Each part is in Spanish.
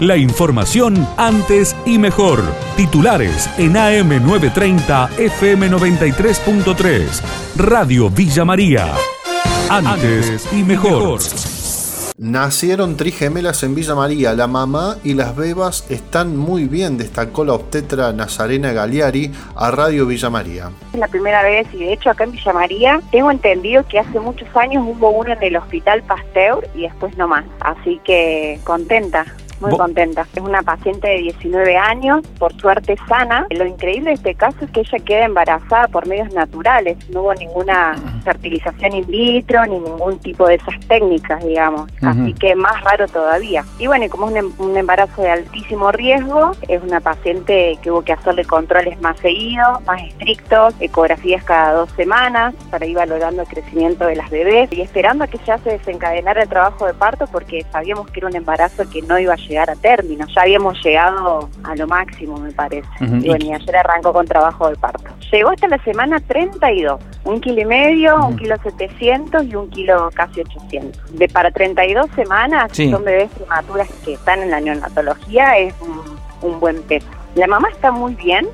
La información antes y mejor. Titulares en AM930 FM93.3. Radio Villa María. Antes y mejor. Nacieron trigemelas en Villa María. La mamá y las bebas están muy bien, destacó la obstetra Nazarena Galiari a Radio Villa María. Es la primera vez y de hecho acá en Villa María tengo entendido que hace muchos años hubo uno en el Hospital Pasteur y después no más. Así que contenta muy contenta. Es una paciente de 19 años, por suerte sana. Lo increíble de este caso es que ella queda embarazada por medios naturales. No hubo ninguna fertilización in vitro ni ningún tipo de esas técnicas, digamos. Así que más raro todavía. Y bueno, y como es un, un, embarazo de altísimo riesgo, es una paciente que hubo que hacerle controles más seguidos, más estrictos, ecografías cada dos semanas para ir valorando el crecimiento de las bebés y esperando a que ya se desencadenara el trabajo de parto porque sabíamos que era un embarazo que no iba a llegar a término. Ya habíamos llegado a lo máximo, me parece. Y bueno, y ayer arrancó con trabajo de parto. Llegó hasta la semana 32, un kilo y medio, un kilo 700 y un kilo casi 800. De para 32 semanas, son bebés prematuras que están en la neonatología, es un, buen peso. La mamá está muy bien.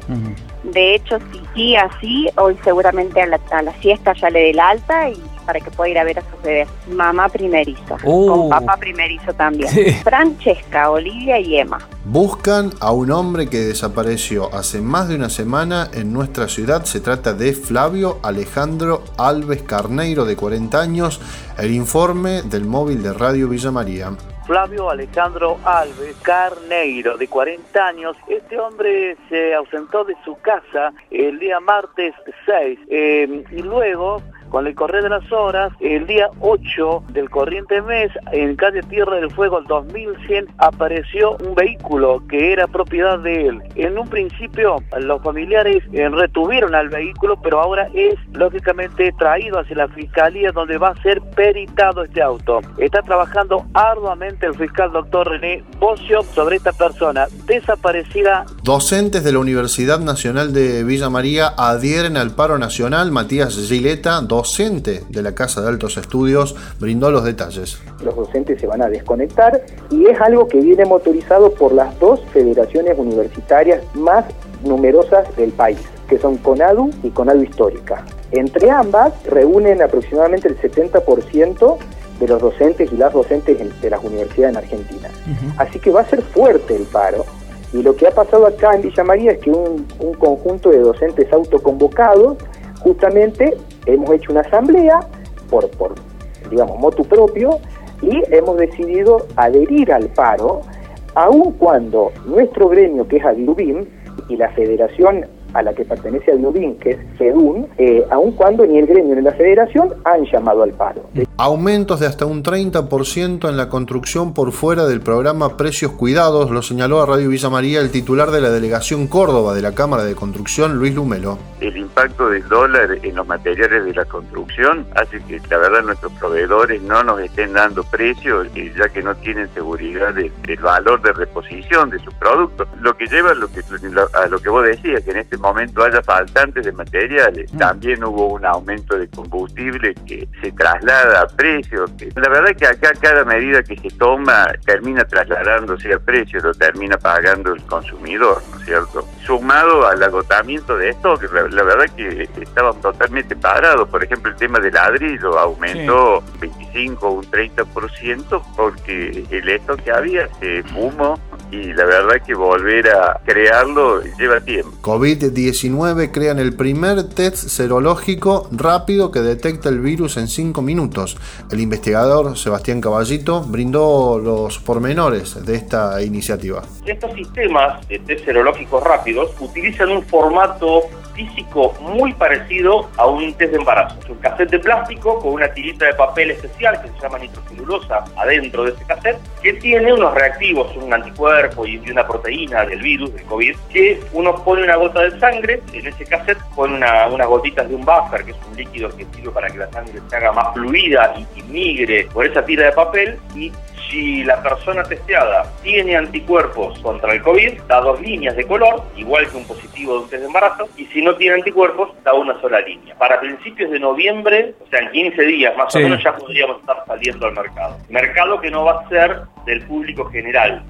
De hecho, si sigue así, hoy seguramente a la, a la siesta ya le dé el alta y para que pueda ir a ver a sus bebés. Mamá primerizo, Uh. con papá primerizo también. Francesca, Olivia y Emma. Buscan a un hombre que desapareció hace más de una semana en nuestra ciudad. Se trata de Flavio Alejandro Alves Carneiro, de 40 años. El informe del móvil de Radio Villa María. Flavio Alejandro Alves Carneiro, de 40 años. Este hombre se ausentó de su casa el día martes 6 eh, y luego con el correr de las horas, el día 8 del corriente mes, en calle Tierra del Fuego, el 2100, apareció un vehículo que era propiedad de él. En un principio, los familiares eh, retuvieron al vehículo, pero ahora es lógicamente traído hacia la fiscalía donde va a ser peritado este auto. Está trabajando arduamente el fiscal doctor René Bocio sobre esta persona desaparecida. Docentes de la Universidad Nacional de Villa María adhieren al paro nacional. Matías Gileta, docente de la Casa de Altos Estudios, brindó los detalles. Los docentes se van a desconectar y es algo que viene motorizado por las dos federaciones universitarias más numerosas del país, que son CONADU y CONADU Histórica. Entre ambas reúnen aproximadamente el 70% de los docentes y las docentes de las universidades en Argentina. Así que va a ser fuerte el paro. Y lo que ha pasado acá en Villa María es que un, un conjunto de docentes autoconvocados justamente hemos hecho una asamblea por, digamos, motu propio y hemos decidido adherir al paro, aun cuando nuestro gremio, que es Aglubim, y la federación a la que pertenece Aglubim, que es FEDUN, eh, aun cuando ni el gremio ni la federación han llamado al paro. Aumentos de hasta un 30% en la construcción por fuera del programa Precios Cuidados, lo señaló a Radio Villa María el titular de la delegación Córdoba de la Cámara de Construcción, Luis Lumelo. El impacto del dólar en los materiales de la construcción hace que la verdad nuestros proveedores no nos estén dando precios, eh, ya que no tienen seguridad del de valor de reposición de sus productos. Lo que lleva a lo que, a lo que vos decías, que en este momento haya faltantes de materiales. También hubo un aumento de combustible que se traslada a precios. La verdad que acá cada medida que se toma termina trasladándose al precio, lo termina pagando el consumidor, ¿no es cierto? Sumado al agotamiento de esto, que la, la verdad que estaban totalmente parados. Por ejemplo, el tema del ladrillo aumentó sí. 25 o un 30% porque el esto que había se fumó y la verdad que volver a crearlo lleva tiempo. COVID-19 crean el primer test serológico rápido que detecta el virus en 5 minutos. El investigador Sebastián Caballito brindó los pormenores de esta iniciativa. Estos sistemas de test serológicos rápidos utilizan un formato físico muy parecido a un test de embarazo. Es un cassette de plástico con una tirita de papel especial que se llama nitrocelulosa adentro de ese cassette, que tiene unos reactivos, un anticuerpo y una proteína del virus, del COVID, que uno pone una gota de sangre, en ese cassette pone una, unas gotitas de un buffer, que es un líquido que sirve para que la sangre se haga más fluida y, y migre por esa tira de papel, y si la persona testeada tiene anticuerpos contra el COVID, da dos líneas de color, igual que un positivo de un test de embarazo, y si no tiene anticuerpos, da una sola línea. Para principios de noviembre, o sea, en 15 días más sí. o menos, ya podríamos estar saliendo al mercado. Mercado que no va a ser del público general.